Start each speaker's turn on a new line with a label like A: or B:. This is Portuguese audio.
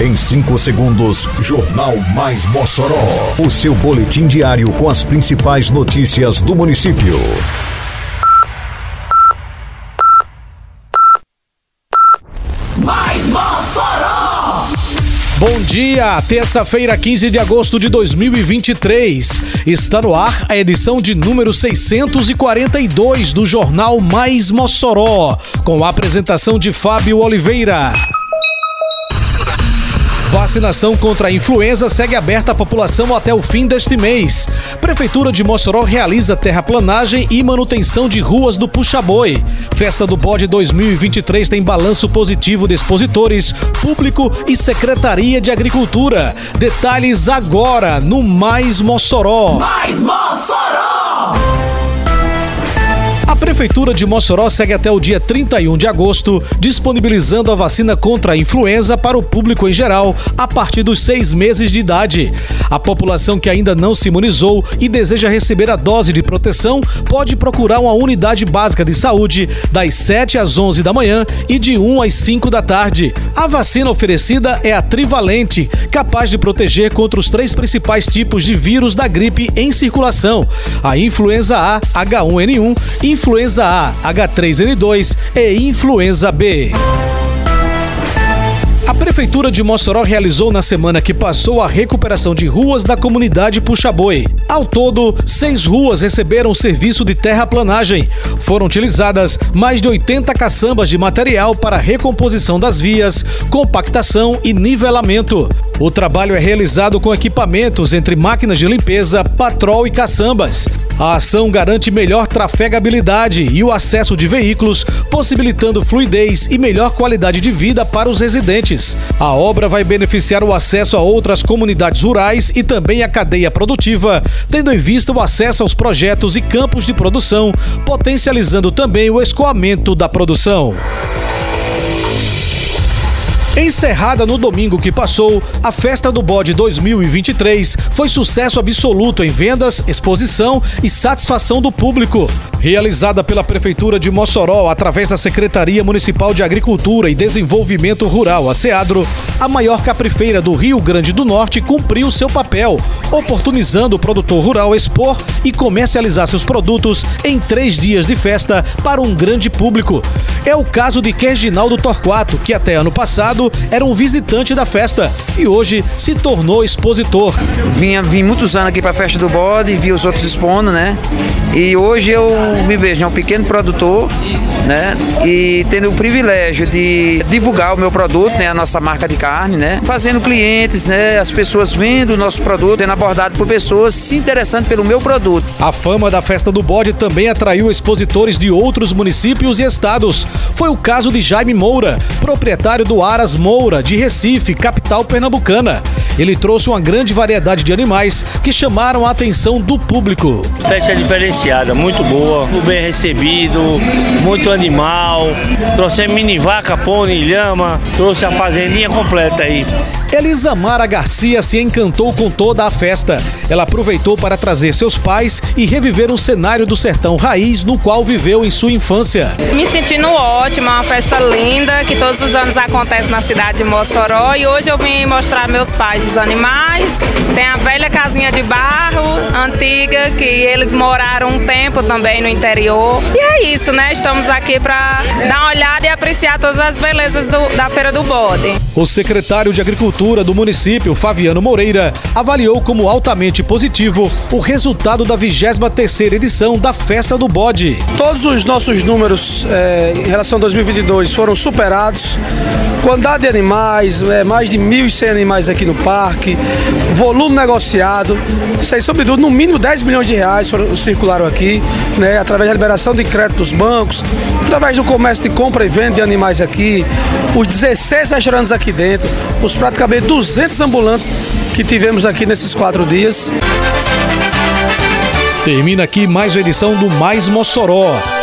A: Em 5 segundos, Jornal Mais Mossoró. O seu boletim diário com as principais notícias do município.
B: Mais Mossoró!
C: Bom dia, terça-feira, 15 de agosto de 2023. Está no ar a edição de número 642 do Jornal Mais Mossoró, com a apresentação de Fábio Oliveira. Vacinação contra a influenza segue aberta à população até o fim deste mês. Prefeitura de Mossoró realiza terraplanagem e manutenção de ruas do Puxa-Boi. Festa do Bode 2023 tem balanço positivo de expositores, público e Secretaria de Agricultura. Detalhes agora no Mais Mossoró.
B: Mais Mossoró!
C: Prefeitura de Mossoró segue até o dia 31 de agosto, disponibilizando a vacina contra a influenza para o público em geral, a partir dos seis meses de idade. A população que ainda não se imunizou e deseja receber a dose de proteção pode procurar uma unidade básica de saúde das 7 às 11 da manhã e de 1 às 5 da tarde. A vacina oferecida é a trivalente, capaz de proteger contra os três principais tipos de vírus da gripe em circulação: a influenza A, H1N1, influenza A, H3N2 e influenza B. A Prefeitura de Mossoró realizou na semana que passou a recuperação de ruas da comunidade Puxa-Boi. Ao todo, seis ruas receberam serviço de terraplanagem. Foram utilizadas mais de 80 caçambas de material para recomposição das vias, compactação e nivelamento. O trabalho é realizado com equipamentos entre máquinas de limpeza, patrol e caçambas. A ação garante melhor trafegabilidade e o acesso de veículos, possibilitando fluidez e melhor qualidade de vida para os residentes. A obra vai beneficiar o acesso a outras comunidades rurais e também a cadeia produtiva, tendo em vista o acesso aos projetos e campos de produção, potencializando também o escoamento da produção. Encerrada no domingo que passou, a Festa do Bode 2023 foi sucesso absoluto em vendas, exposição e satisfação do público. Realizada pela Prefeitura de Mossoró através da Secretaria Municipal de Agricultura e Desenvolvimento Rural, a SEADRO, a maior caprifeira do Rio Grande do Norte cumpriu seu papel, oportunizando o produtor rural expor e comercializar seus produtos em três dias de festa para um grande público. É o caso de Kerginaldo Torquato, que até ano passado era um visitante da festa e hoje se tornou expositor.
D: Vinha, vim muitos anos aqui para a festa do bode, vi os outros expondo, né? E hoje eu me vejo né, um pequeno produtor, né? E tendo o privilégio de divulgar o meu produto, né? A nossa marca de carne, né? Fazendo clientes, né? As pessoas vendo o nosso produto, sendo abordado por pessoas se interessando pelo meu produto.
C: A fama da festa do bode também atraiu expositores de outros municípios e estados. Foi o caso de Jaime Moura, proprietário do Aras Moura, de Recife, capital pernambucana. Ele trouxe uma grande variedade de animais que chamaram a atenção do público.
E: Festa diferenciada, muito boa, muito bem recebido, muito animal. Trouxe mini vaca, pônei, lhama, trouxe a fazendinha completa aí.
C: Elisamara Garcia se encantou com toda a festa. Ela aproveitou para trazer seus pais e reviver um cenário do sertão raiz no qual viveu em sua infância.
F: Me sentindo ótima, uma festa linda que todos os anos acontece na cidade de Mossoró e hoje eu vim mostrar meus pais os animais. Tem a velha casinha de barro antiga que eles moraram um tempo também no interior. E é isso, né? Estamos aqui para dar uma olhada e apreciar todas as belezas do, da Feira do Bode.
C: O secretário de Agricultura do município, Fabiano Moreira, avaliou como altamente positivo o resultado da 23ª edição da Festa do Bode.
G: Todos os nossos números é, em relação a 2022 foram superados. Quantidade de animais, é, mais de 1.100 animais aqui no parque, volume negociado, sem sobretudo no mínimo 10 milhões de reais foram, circularam aqui, né, através da liberação de crédito dos bancos, através do comércio de compra e venda de animais aqui, os 16 restaurantes aqui dentro, os praticamente 200 ambulantes que tivemos aqui nesses quatro dias.
C: Termina aqui mais uma edição do Mais Mossoró,